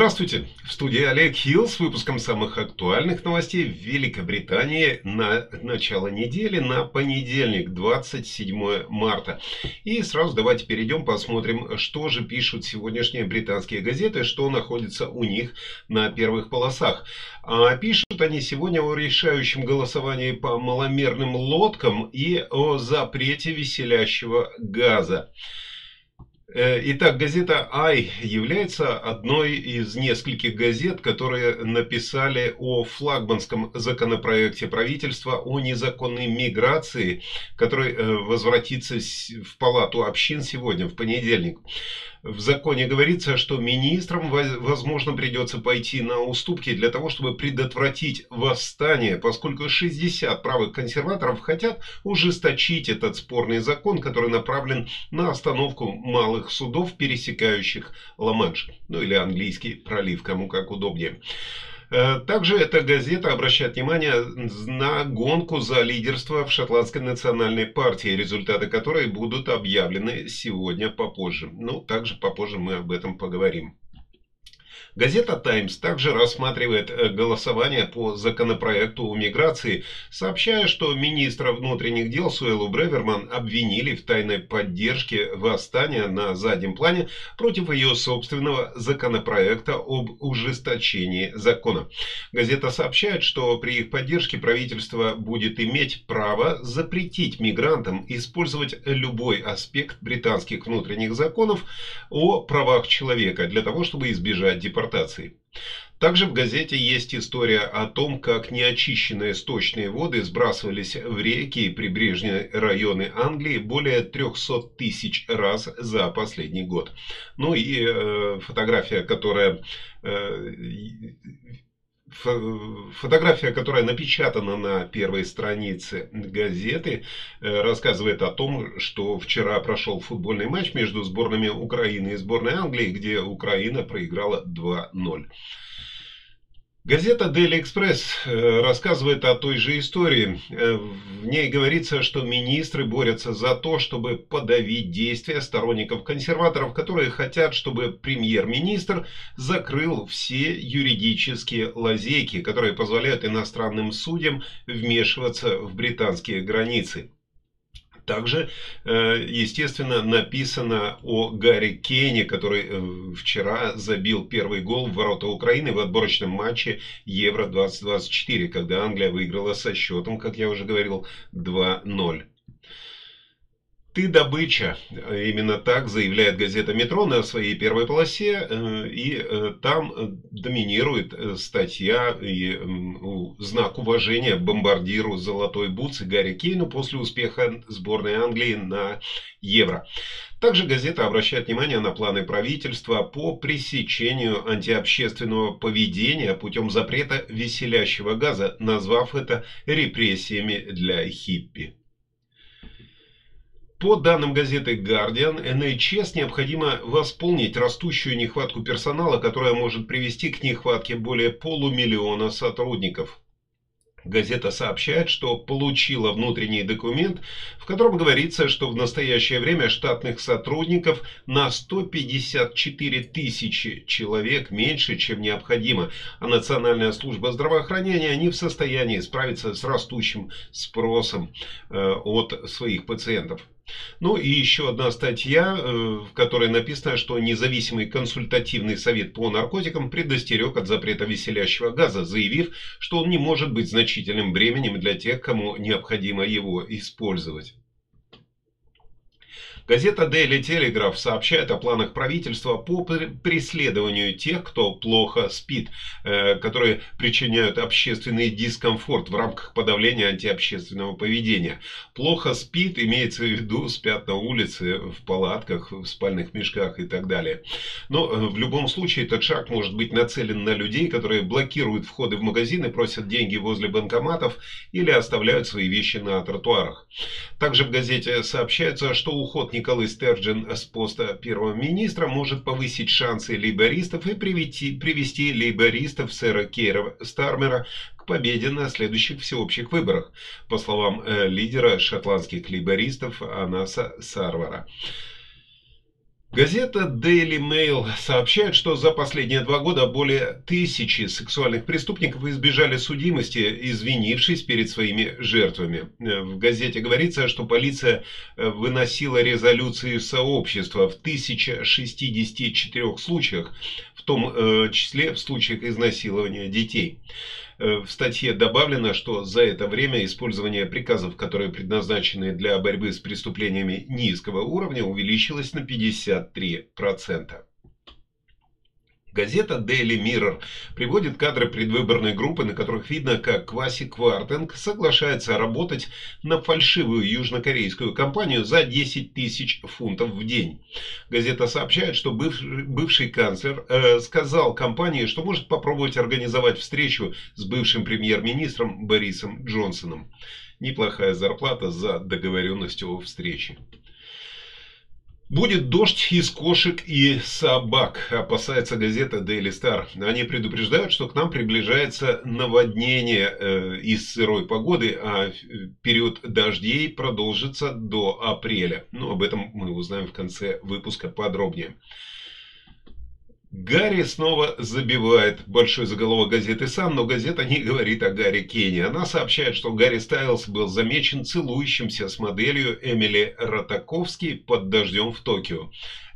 Здравствуйте! В студии Олег Хилл с выпуском самых актуальных новостей в Великобритании на начало недели, на понедельник, 27 марта. И сразу давайте перейдем, посмотрим, что же пишут сегодняшние британские газеты, что находится у них на первых полосах. А пишут они сегодня о решающем голосовании по маломерным лодкам и о запрете веселящего газа. Э, итак, газета «Ай» является одной из нескольких газет, которые написали о флагманском законопроекте правительства о незаконной миграции, который э, возвратится в Палату общин сегодня, в понедельник. В законе говорится, что министрам, возможно, придется пойти на уступки для того, чтобы предотвратить восстание, поскольку 60 правых консерваторов хотят ужесточить этот спорный закон, который направлен на остановку малых судов, пересекающих Ла-Манш, ну или английский пролив, кому как удобнее. Э, также эта газета обращает внимание на гонку за лидерство в шотландской национальной партии, результаты которой будут объявлены сегодня попозже. Ну, также попозже мы об этом поговорим. Газета «Таймс» также рассматривает э, голосование по законопроекту о миграции, сообщая, что министра внутренних дел Суэлу Бреверман обвинили в тайной поддержке восстания на заднем плане против ее собственного законопроекта об ужесточении закона. Газета сообщает, что при их поддержке правительство будет иметь право запретить мигрантам использовать любой аспект британских внутренних законов о правах человека для того, чтобы избежать депортации депортации. Также в газете есть история о том, как неочищенные сточные воды сбрасывались в реки и прибрежные районы Англии более 300 тысяч раз за последний год. Ну и э, фотография, которая э, Фотография, которая напечатана на первой странице газеты, э, рассказывает о том, что вчера прошел футбольный матч между сборными Украины и сборной Англии, где Украина проиграла 2-0. Газета Daily Express э, рассказывает о той же истории. Э, в ней говорится, что министры борются за то, чтобы подавить действия сторонников консерваторов, которые хотят, чтобы премьер-министр закрыл все юридические лазейки, которые позволяют иностранным судьям вмешиваться в британские границы. Также, э, естественно, написано о Гарри Кейне, который э, вчера забил первый гол в ворота Украины в отборочном матче Евро-2024, когда Англия выиграла со счетом, как я уже говорил, 2-0. Ты добыча. Именно так заявляет газета «Метро» на своей первой полосе. Э, и э, там э, доминирует статья и знак уважения бомбардиру «Золотой бутсы» Гарри Кейну после успеха сборной Англии на Евро. Также газета обращает внимание на планы правительства по пресечению антиобщественного поведения путем запрета веселящего газа, назвав это репрессиями для хиппи. По данным газеты Guardian, NHS необходимо восполнить растущую нехватку персонала, которая может привести к нехватке более полумиллиона сотрудников. Газета сообщает, что получила внутренний документ, в котором говорится, что в настоящее время штатных сотрудников на 154 тысячи человек меньше, чем необходимо, а Национальная служба здравоохранения не в состоянии справиться с растущим спросом э, от своих пациентов. Ну и еще одна статья, э, в которой написано, что независимый консультативный совет по наркотикам предостерег от запрета веселящего газа, заявив, что он не может быть значительным бременем для тех, кому необходимо его использовать. Газета Daily Telegraph сообщает о планах правительства по преследованию тех, кто плохо спит, э, которые причиняют общественный дискомфорт в рамках подавления антиобщественного поведения. Плохо спит, имеется в виду, спят на улице, в палатках, в спальных мешках и так далее. Но э, в любом случае этот шаг может быть нацелен на людей, которые блокируют входы в магазины, просят деньги возле банкоматов или оставляют свои вещи на тротуарах. Также в газете сообщается, что уход Николай Стерджин с поста первого министра может повысить шансы лейбористов и привести, привести лейбористов сэра Кейра Стармера к победе на следующих всеобщих выборах, по словам э, лидера шотландских лейбористов Анаса Сарвара. Газета Daily Mail сообщает, что за последние два года более тысячи сексуальных преступников избежали судимости, извинившись перед своими жертвами. В газете говорится, что полиция э, выносила резолюции сообщества в 1064 случаях, в том э, числе в случаях изнасилования детей. Э, в статье добавлено, что за это время использование приказов, которые предназначены для борьбы с преступлениями низкого уровня, увеличилось на 53%. Газета Daily Mirror приводит кадры предвыборной группы, на которых видно, как Кваси Квартенг соглашается работать на фальшивую южнокорейскую компанию за 10 тысяч фунтов в день. Газета сообщает, что бывший, бывший канцлер э, сказал компании, что может попробовать организовать встречу с бывшим премьер-министром Борисом Джонсоном. Неплохая зарплата за договоренность о встрече. Будет дождь из кошек и собак, опасается газета Daily Star. Они предупреждают, что к нам приближается наводнение э, из сырой погоды, а период дождей продолжится до апреля. Ну, об этом мы узнаем в конце выпуска подробнее. Гарри снова забивает большой заголовок газеты «Сан», но газета не говорит о Гарри Кенни. Она сообщает, что Гарри Стайлз был замечен целующимся с моделью Эмили Ротаковски под дождем в Токио.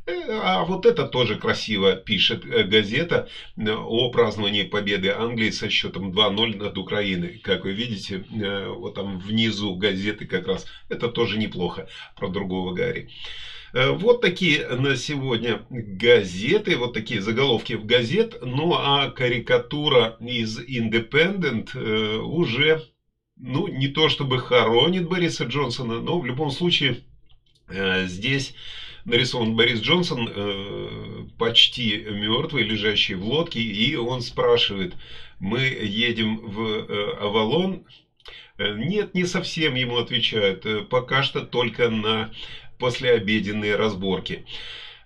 Э, а вот это тоже красиво пишет э, газета э, о праздновании победы Англии со счетом 2-0 над Украиной. Как вы видите, вот там внизу газеты как раз. Это тоже неплохо про другого Гарри. Э, вот такие на сегодня газеты, вот такие заголовки в газет. Ну а карикатура из Independent э, уже, ну не то чтобы хоронит Бориса Джонсона, но в любом случае э, здесь нарисован Борис Джонсон, почти мертвый, лежащий в лодке, и он спрашивает, мы едем в Авалон, нет, не совсем ему отвечают. Пока что только на послеобеденные разборки.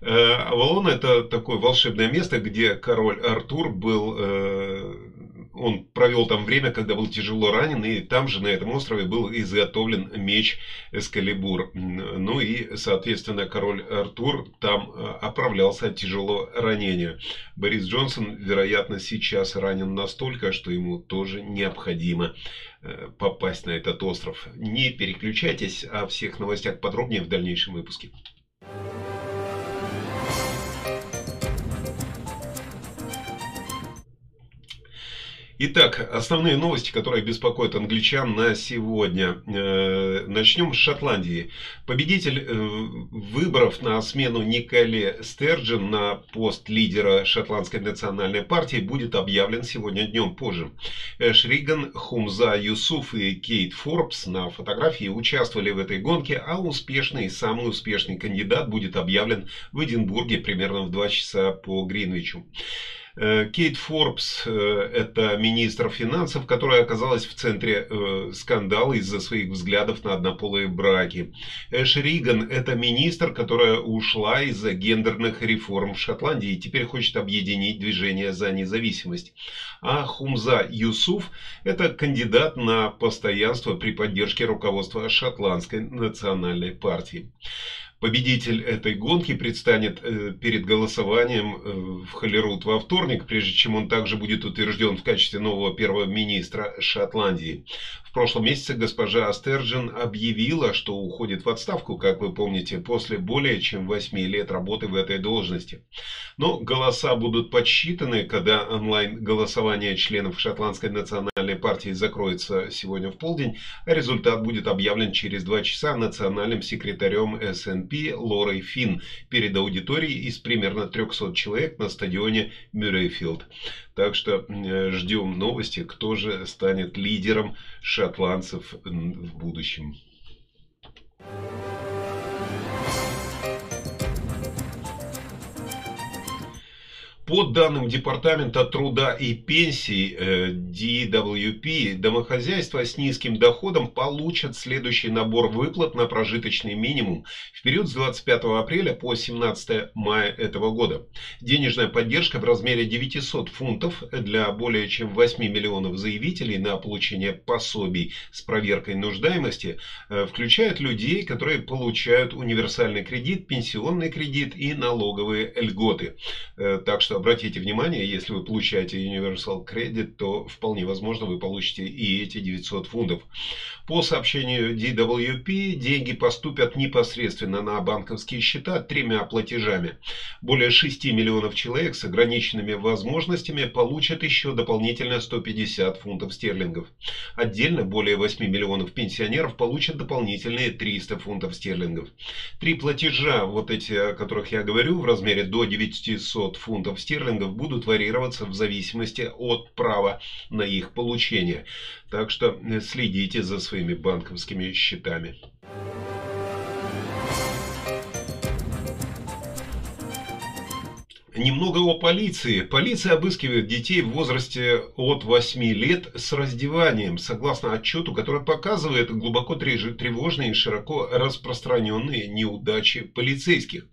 Э, Авалон это такое волшебное место, где король Артур был, э, он провел там время, когда был тяжело ранен, и там же на этом острове был изготовлен меч Эскалибур. Ну и, соответственно, король Артур там э, оправлялся от тяжелого ранения. Борис Джонсон, вероятно, сейчас ранен настолько, что ему тоже необходимо попасть на этот остров. Не переключайтесь, о всех новостях подробнее в дальнейшем выпуске. Итак, основные новости, которые беспокоят англичан на сегодня. Э, начнем с Шотландии. Победитель э, выборов на смену Николе Стерджин на пост лидера Шотландской национальной партии будет объявлен сегодня днем позже. Эш Риган, Хумза Юсуф и Кейт Форбс на фотографии участвовали в этой гонке, а успешный, самый успешный кандидат будет объявлен в Эдинбурге примерно в 2 часа по Гринвичу. Э, Кейт Форбс э, – это министр финансов, которая оказалась в центре э, скандала из-за своих взглядов на однополые браки. Эш Риган – это министр, которая ушла из-за гендерных реформ в Шотландии и теперь хочет объединить движение за независимость. А Хумза Юсуф – это кандидат на постоянство при поддержке руководства Шотландской национальной партии. Победитель этой гонки предстанет э, перед голосованием э, в Холлерут во вторник, прежде чем он также будет утвержден в качестве нового первого министра Шотландии. В прошлом месяце госпожа Стерджен объявила, что уходит в отставку, как вы помните, после более чем 8 лет работы в этой должности. Но голоса будут подсчитаны, когда онлайн-голосование членов Шотландской национальной партии закроется сегодня в полдень, а результат будет объявлен через два часа национальным секретарем СНП Лорной Финн перед аудиторией из примерно 300 человек на стадионе Мюррейфилд. Так что ждем новости, кто же станет лидером шотландцев в будущем. По данным Департамента труда и пенсий DWP, домохозяйства с низким доходом получат следующий набор выплат на прожиточный минимум в период с 25 апреля по 17 мая этого года. Денежная поддержка в размере 900 фунтов для более чем 8 миллионов заявителей на получение пособий с проверкой нуждаемости э, включает людей, которые получают универсальный кредит, пенсионный кредит и налоговые льготы. Э, так что обратите внимание, если вы получаете Universal Credit, то вполне возможно вы получите и эти 900 фунтов. По сообщению DWP, деньги поступят непосредственно на банковские счета тремя платежами. Более 6 миллионов человек с ограниченными возможностями получат еще дополнительно 150 фунтов стерлингов. Отдельно более 8 миллионов пенсионеров получат дополнительные 300 фунтов стерлингов. Три платежа, вот эти, о которых я говорю, в размере до 900 фунтов стерлингов будут варьироваться в зависимости от права на их получение. Так что э, следите за своими банковскими счетами. Немного о полиции. Полиция обыскивает детей в возрасте от 8 лет с раздеванием, согласно отчету, который показывает глубоко тревожные и широко распространенные неудачи полицейских.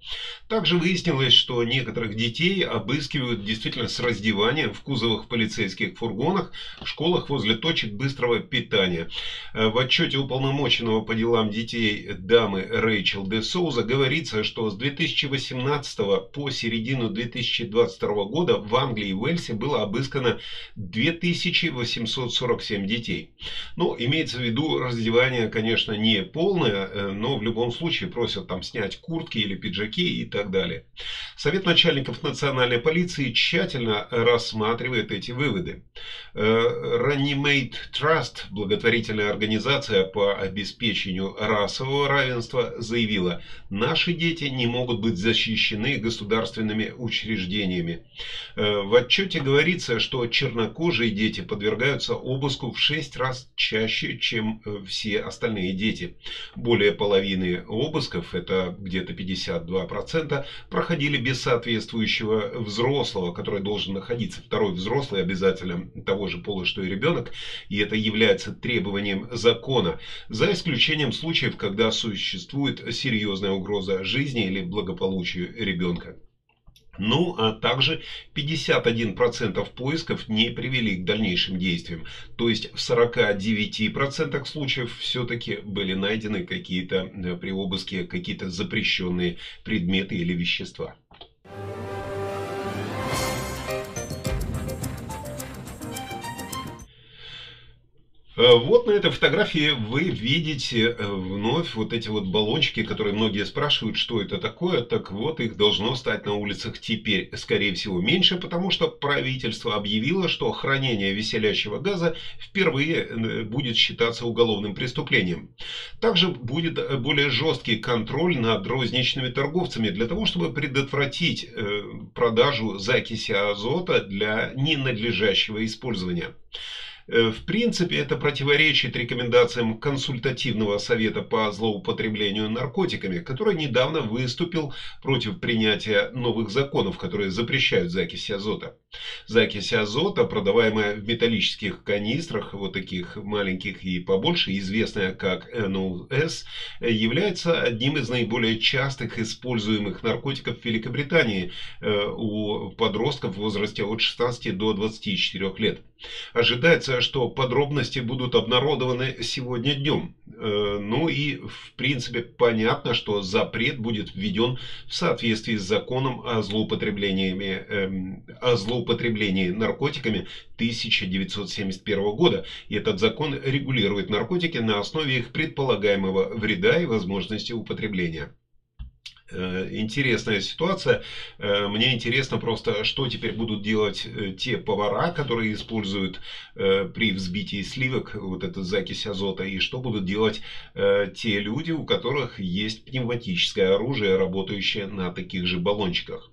Также выяснилось, что некоторых детей обыскивают действительно с раздеванием в кузовах полицейских фургонах, школах возле точек быстрого питания. В отчете уполномоченного по делам детей дамы Рэйчел де Соуза говорится, что с 2018 по середину 2000 2022 года в Англии и Уэльсе было обыскано 2847 детей. Ну, имеется в виду раздевание, конечно, не полное, э, но в любом случае просят там снять куртки или пиджаки и так далее. Совет начальников национальной полиции тщательно рассматривает эти выводы. Reanimate э, Trust, благотворительная организация по обеспечению расового равенства, заявила, наши дети не могут быть защищены государственными учреждениями учреждениями. Э, в отчете говорится, что чернокожие дети подвергаются обыску в 6 раз чаще, чем э, все остальные дети. Более половины обысков, это где-то 52%, проходили без соответствующего взрослого, который должен находиться. Второй взрослый обязательно того же пола, что и ребенок, и это является требованием закона, за исключением случаев, когда существует серьезная угроза жизни или благополучию ребенка. Ну, а также 51% поисков не привели к дальнейшим действиям. То есть в 49% случаев все-таки были найдены какие-то э, при обыске какие-то запрещенные предметы или вещества. Вот на этой фотографии вы видите э, вновь вот эти вот баллончики, которые многие спрашивают, что это такое. Так вот, их должно стать на улицах теперь, скорее всего, меньше, потому что правительство объявило, что хранение веселящего газа впервые э, будет считаться уголовным преступлением. Также будет более жесткий контроль над розничными торговцами для того, чтобы предотвратить продажу закиси азота для ненадлежащего использования. Э, в принципе, это противоречит рекомендациям консультативного совета по злоупотреблению наркотиками, который недавно выступил против принятия новых законов, которые запрещают закись азота. Закись азота, продаваемая в металлических канистрах, вот таких маленьких и побольше, известная как NOS, является одним из наиболее частых используемых наркотиков в Великобритании э, у подростков в возрасте от 16 до 24 лет. Ожидается, что подробности будут обнародованы сегодня днем. Э, ну и в принципе понятно, что запрет будет введен в соответствии с законом о злоупотреблении, эм, о злоупотреблении наркотиками 1971 года. И этот закон регулирует наркотики на основе их предполагаемого вреда и возможности употребления. Э, интересная ситуация. Э, мне интересно просто, что теперь будут делать э, те повара, которые используют при взбитии сливок вот эту закись азота, и что будут делать те люди, у которых есть пневматическое оружие, работающее на таких же баллончиках.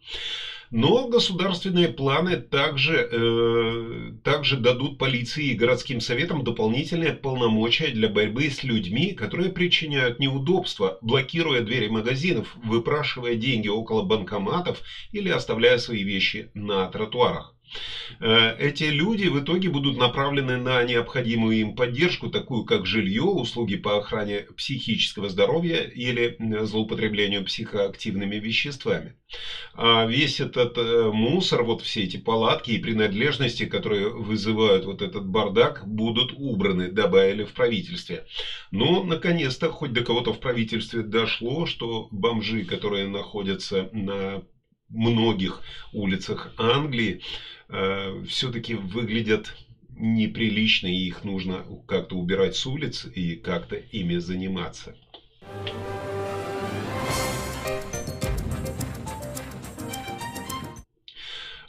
Но государственные планы также, э, также дадут полиции и городским советам дополнительные полномочия для борьбы с людьми, которые причиняют неудобства, блокируя двери магазинов, выпрашивая деньги около банкоматов или оставляя свои вещи на тротуарах. Э, эти люди в итоге будут направлены на необходимую им поддержку, такую как жилье, услуги по охране психического здоровья или злоупотреблению психоактивными веществами. А весь этот э, мусор, вот все эти палатки и принадлежности, которые вызывают вот этот бардак, будут убраны, добавили в правительстве. Но, наконец-то, хоть до кого-то в правительстве дошло, что бомжи, которые находятся на многих улицах Англии, э, все-таки выглядят неприлично, и их нужно как-то убирать с улиц и как-то ими заниматься.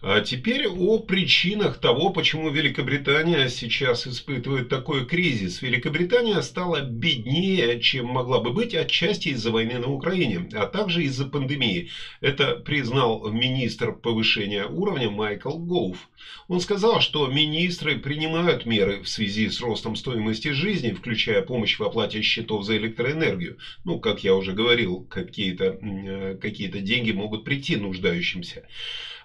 А теперь о причинах того, почему Великобритания сейчас испытывает такой кризис. Великобритания стала беднее, чем могла бы быть, отчасти из-за войны на Украине, а также из-за пандемии. Это признал министр повышения уровня Майкл Гоуф. Он сказал, что министры принимают меры в связи с ростом стоимости жизни, включая помощь в оплате счетов за электроэнергию. Ну, как я уже говорил, какие-то э, какие деньги могут прийти нуждающимся.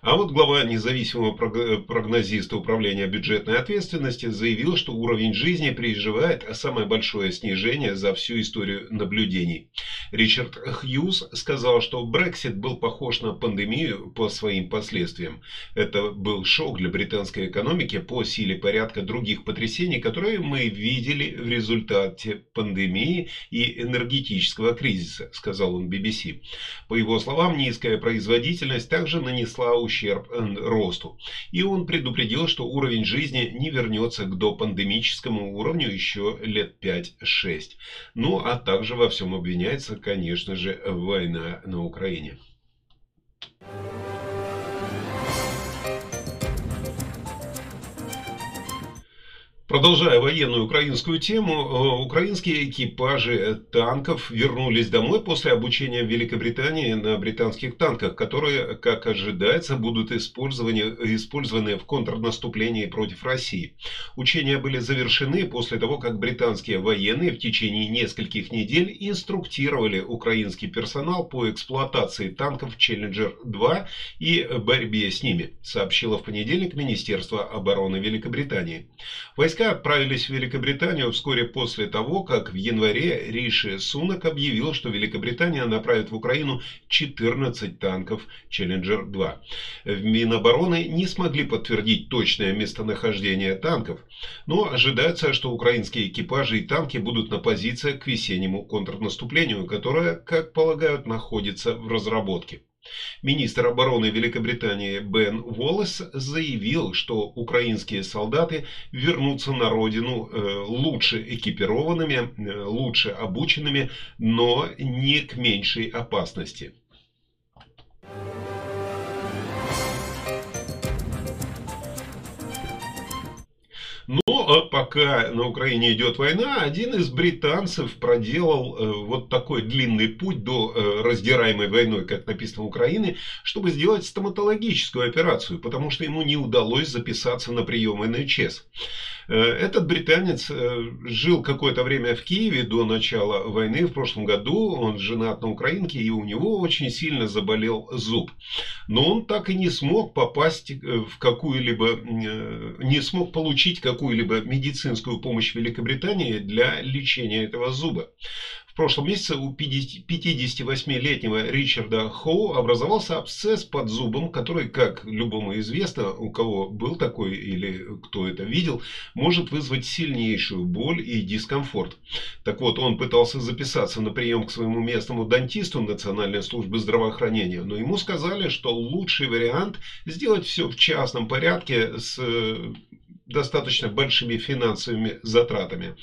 А вот глава независимого прогнозиста управления бюджетной ответственности заявил, что уровень жизни переживает самое большое снижение за всю историю наблюдений. Ричард Хьюз сказал, что Брексит был похож на пандемию по своим последствиям. Это был шок для британской экономики по силе порядка других потрясений, которые мы видели в результате пандемии и энергетического кризиса, сказал он BBC. По его словам, низкая производительность также нанесла ущерб э, росту. И он предупредил, что уровень жизни не вернется к допандемическому уровню еще лет 5-6. Ну, а также во всем обвиняется, конечно же, война на Украине. Продолжая военную украинскую тему, э, украинские экипажи танков вернулись домой после обучения в Великобритании на британских танках, которые, как ожидается, будут использованы, использованы в контрнаступлении против России. Учения были завершены после того, как британские военные в течение нескольких недель инструктировали украинский персонал по эксплуатации танков Challenger-2 и борьбе с ними, сообщило в понедельник Министерство обороны Великобритании. Войска Войска отправились в Великобританию вскоре после того, как в январе Риши Сунак объявил, что Великобритания направит в Украину 14 танков Челленджер-2. В Минобороны не смогли подтвердить точное местонахождение танков, но ожидается, что украинские экипажи и танки будут на позициях к весеннему контрнаступлению, которое, как полагают, находится в разработке. Министр обороны Великобритании Бен Уоллес заявил, что украинские солдаты вернутся на родину э, лучше экипированными, э, лучше обученными, но не к меньшей опасности. Но а пока на Украине идет война, один из британцев проделал э, вот такой длинный путь до э, раздираемой войной, как написано в Украине, чтобы сделать стоматологическую операцию, потому что ему не удалось записаться на прием НХС. Э, этот британец э, жил какое-то время в Киеве до начала войны в прошлом году. Он женат на украинке, и у него очень сильно заболел зуб. Но он так и не смог попасть э, в какую-либо, не смог получить какую-либо медицинскую помощь в Великобритании для лечения этого зуба прошлом месяце у 58-летнего Ричарда Хоу образовался абсцесс под зубом, который, как любому известно, у кого был такой или кто это видел, может вызвать сильнейшую боль и дискомфорт. Так вот, он пытался записаться на прием к своему местному дантисту Национальной службы здравоохранения, но ему сказали, что лучший вариант сделать все в частном порядке с достаточно большими финансовыми затратами.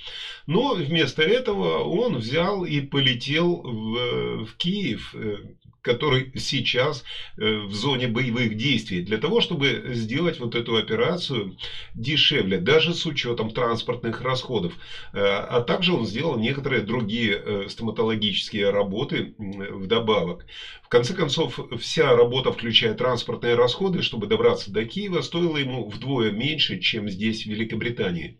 Но вместо этого он взял и полетел в, в Киев, э, который сейчас э, в зоне боевых действий, для того, чтобы сделать вот эту операцию дешевле, даже с учетом транспортных расходов. Э, а также он сделал некоторые другие э, стоматологические работы вдобавок. В конце концов, вся работа, включая транспортные расходы, чтобы добраться до Киева, стоила ему вдвое меньше, чем здесь, в Великобритании.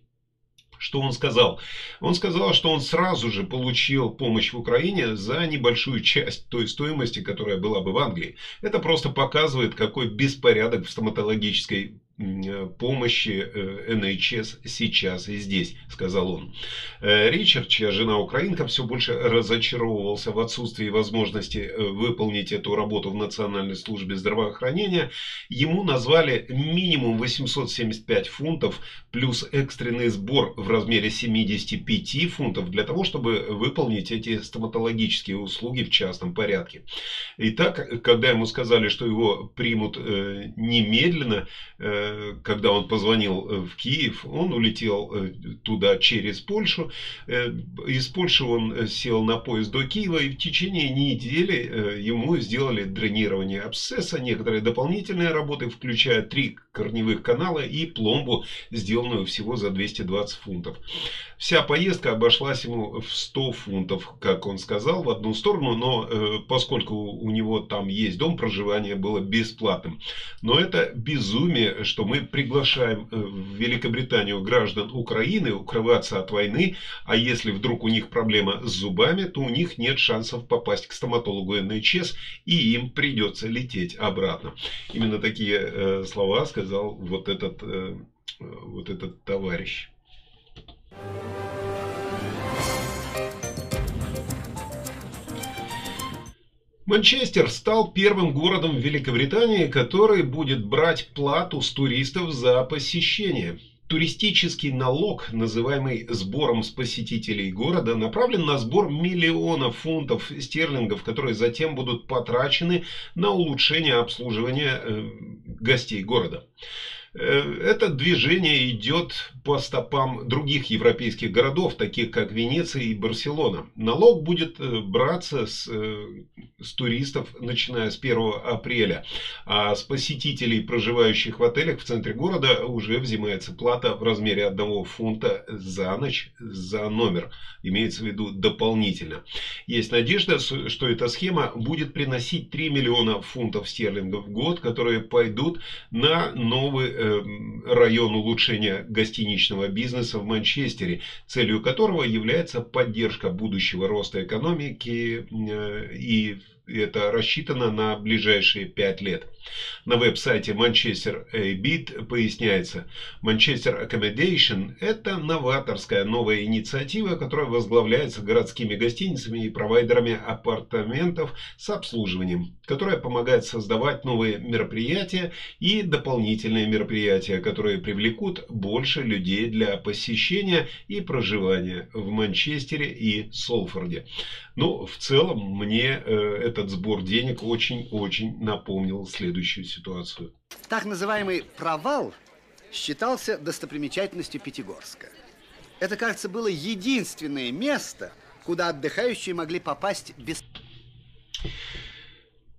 Что он сказал? Он сказал, что он сразу же получил помощь в Украине за небольшую часть той стоимости, которая была бы в Англии. Это просто показывает, какой беспорядок в стоматологической помощи НХС э, сейчас и здесь, сказал он. Э, Ричард, чья жена украинка, все больше разочаровывался в отсутствии возможности выполнить эту работу в Национальной службе здравоохранения. Ему назвали минимум 875 фунтов плюс экстренный сбор в размере 75 фунтов для того, чтобы выполнить эти стоматологические услуги в частном порядке. Итак, когда ему сказали, что его примут немедленно, когда он позвонил э, в Киев, он улетел э, туда через Польшу. Э, из Польши он сел на поезд до Киева, и в течение недели ему сделали дренирование абсцесса, некоторые дополнительные работы, включая три корневых канала и пломбу, сделанную всего за 220 фунтов. Вся поездка обошлась ему в 100 фунтов, как он сказал, в одну сторону, но э, поскольку у него там есть дом, проживание было бесплатным. Но это безумие, что мы приглашаем э, в Великобританию граждан Украины укрываться от войны, а если вдруг у них проблема с зубами, то у них нет шансов попасть к стоматологу НХС, и им придется лететь обратно. Именно такие э, слова сказал вот этот, э, вот этот товарищ. Манчестер стал первым городом Великобритании, который будет брать плату с туристов за посещение. Туристический налог, называемый сбором с посетителей города, направлен на сбор миллионов фунтов стерлингов, которые затем будут потрачены на улучшение обслуживания э, гостей города. Э, это движение идет по стопам других европейских городов, таких как Венеция и Барселона. Налог будет э, браться с, э, с туристов, начиная с 1 апреля. А с посетителей, проживающих в отелях в центре города, уже взимается плата в размере 1 фунта за ночь за номер. Имеется в виду дополнительно. Есть надежда, что эта схема будет приносить 3 миллиона фунтов стерлингов в год, которые пойдут на новый район улучшения гостиничного бизнеса в Манчестере, целью которого является поддержка будущего роста экономики э, и это рассчитано на ближайшие пять лет. На веб-сайте Manchester Bit поясняется, Manchester Accommodation – это новаторская новая инициатива, которая возглавляется городскими гостиницами и провайдерами апартаментов с обслуживанием, которая помогает создавать новые мероприятия и дополнительные мероприятия, которые привлекут больше людей для посещения и проживания в Манчестере и Солфорде. Ну, в целом, мне э, этот сбор денег очень-очень напомнил следующую ситуацию. Так называемый провал считался достопримечательностью Пятигорска. Это, кажется, было единственное место, куда отдыхающие могли попасть без...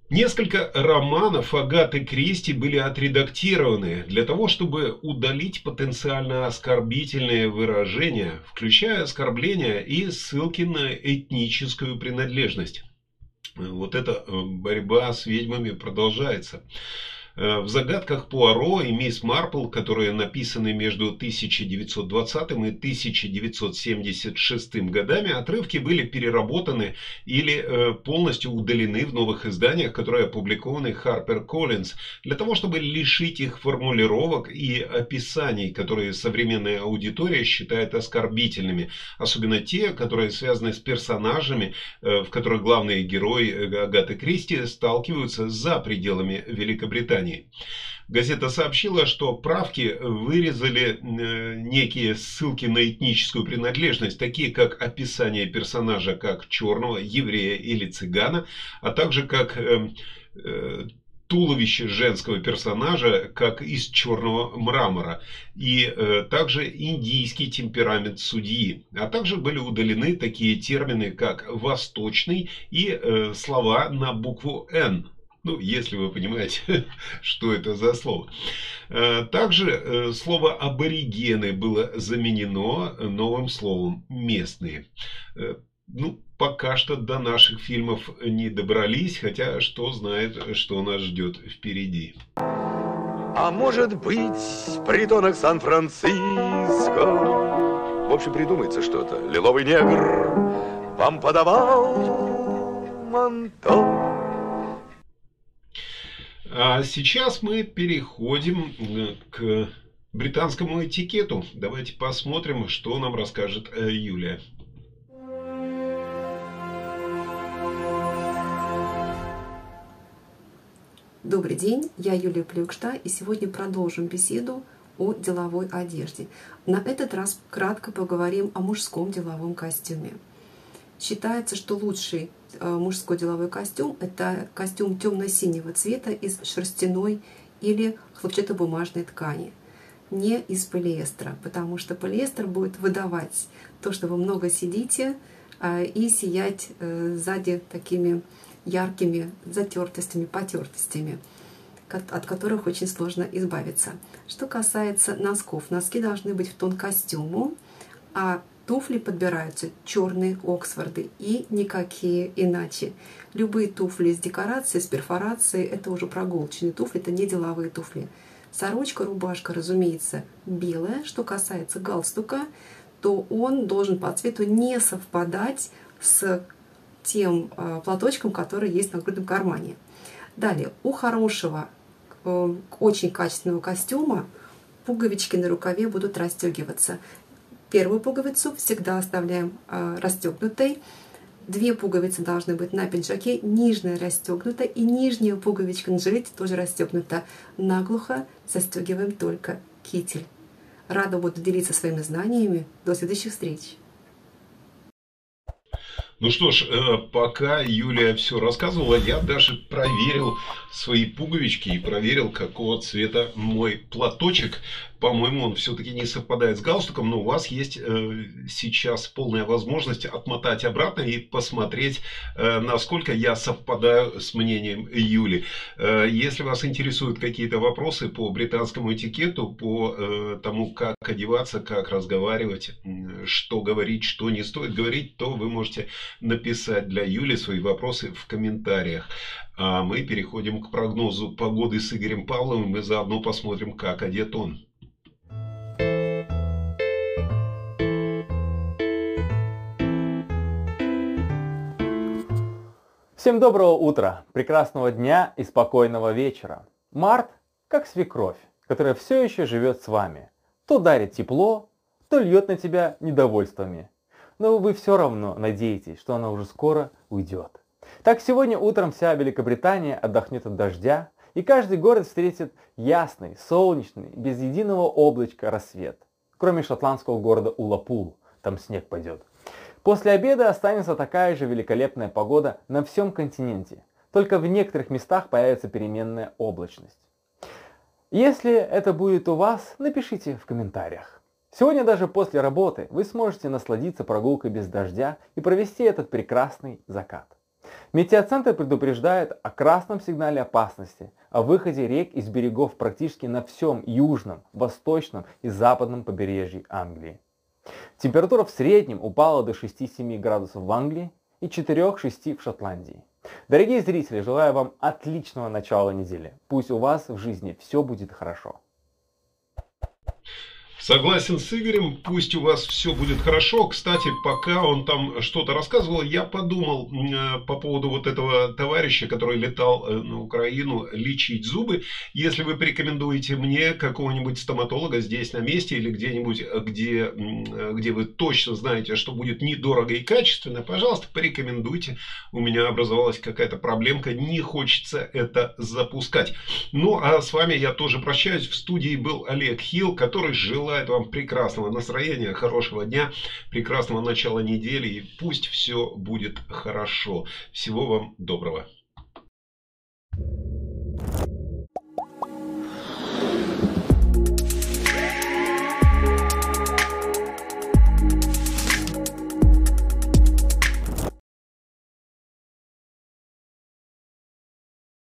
Несколько романов Агаты Кристи были отредактированы для того, чтобы удалить потенциально оскорбительные выражения, включая оскорбления и ссылки на этническую принадлежность. Вот эта э, борьба с ведьмами продолжается. Э, в «Загадках Пуаро» и «Мисс Марпл», которые написаны между 1920 и 1976 годами, отрывки были переработаны или э, полностью удалены в новых изданиях, которые опубликованы Harper Collins, для того, чтобы лишить их формулировок и описаний, которые современная аудитория считает оскорбительными, особенно те, которые связаны с персонажами, э, в которых главные герои Агаты Кристи сталкиваются за пределами Великобритании. Британии. Газета сообщила, что правки вырезали э, некие ссылки на этническую принадлежность, такие как описание персонажа как черного, еврея или цыгана, а также как э, э, туловище женского персонажа, как из черного мрамора, и э, также индийский темперамент судьи. А также были удалены такие термины, как «восточный» и э, слова на букву «Н». Ну, если вы понимаете, что это за слово. Э, также э, слово аборигены было заменено новым словом местные. Э, ну, пока что до наших фильмов не добрались, хотя что знает, что нас ждет впереди. А может быть, притонок Сан-Франциско. В общем, придумается что-то. Лиловый негр вам подавал манто. А сейчас мы переходим э, к британскому этикету. Давайте посмотрим, что нам расскажет э, Юлия. Добрый день, я Юлия Плюкшта, и сегодня продолжим беседу о деловой одежде. На этот раз кратко поговорим о мужском деловом костюме. Считается, что лучший э, мужской деловой костюм – это костюм темно-синего цвета из шерстяной или хлопчатобумажной ткани, не из полиэстера, потому что полиэстер будет выдавать то, что вы много сидите, э, и сиять э, сзади такими яркими затертостями, потертостями, от которых очень сложно избавиться. Что касается носков, носки должны быть в тон костюму, а туфли подбираются черные Оксфорды и никакие иначе. Любые туфли с декорацией, с перфорацией – это уже прогулочные туфли, это не деловые туфли. Сорочка, рубашка, разумеется, белая. Что касается галстука, то он должен по цвету не совпадать с тем э, платочком, который есть на грудном кармане. Далее, у хорошего, э, очень качественного костюма пуговички на рукаве будут расстегиваться. Первую пуговицу всегда оставляем э, расстегнутой. Две пуговицы должны быть на пиджаке, нижняя расстегнута и нижняя пуговичка на жилете тоже расстегнута. Наглухо застегиваем только китель. Рада буду делиться своими знаниями. До следующих встреч! Ну что ж, э, пока Юлия все рассказывала, я даже проверил свои пуговички и проверил, какого цвета мой платочек. По-моему, он все-таки не совпадает с галстуком, но у вас есть э, сейчас полная возможность отмотать обратно и посмотреть, э, насколько я совпадаю с мнением Юли. Если вас интересуют какие-то вопросы по британскому этикету, по тому, как одеваться, как разговаривать, что говорить, что не стоит говорить, то вы можете написать для Юли свои вопросы в комментариях. А мы переходим к прогнозу погоды с Игорем Павловым и заодно посмотрим, как одет он. Всем доброго утра, прекрасного дня и спокойного вечера. Март как свекровь, которая все еще живет с вами. То дарит тепло, то льет на тебя недовольствами. Но вы все равно надеетесь, что она уже скоро уйдет. Так сегодня утром вся Великобритания отдохнет от дождя, и каждый город встретит ясный, солнечный, без единого облачка рассвет. Кроме шотландского города Улапул, там снег пойдет. После обеда останется такая же великолепная погода на всем континенте, только в некоторых местах появится переменная облачность. Если это будет у вас, напишите в комментариях. Сегодня даже после работы вы сможете насладиться прогулкой без дождя и провести этот прекрасный закат. Метеоцентр предупреждает о красном сигнале опасности, о выходе рек из берегов практически на всем южном, восточном и западном побережье Англии. Температура в среднем упала до 6-7 градусов в Англии и 4-6 в Шотландии. Дорогие зрители, желаю вам отличного начала недели. Пусть у вас в жизни все будет хорошо. Согласен с Игорем, пусть у вас все будет хорошо. Кстати, пока он там что-то рассказывал, я подумал э, по поводу вот этого товарища, который летал э, на Украину лечить зубы. Если вы порекомендуете мне какого-нибудь стоматолога здесь на месте или где-нибудь, э, где, где вы точно знаете, что будет недорого и качественно, пожалуйста, порекомендуйте. У меня образовалась какая-то проблемка, не хочется это запускать. Ну, а с вами я тоже прощаюсь. В студии был Олег Хилл, который желает желает вам прекрасного настроения, хорошего дня, прекрасного начала недели и пусть все будет хорошо. Всего вам доброго.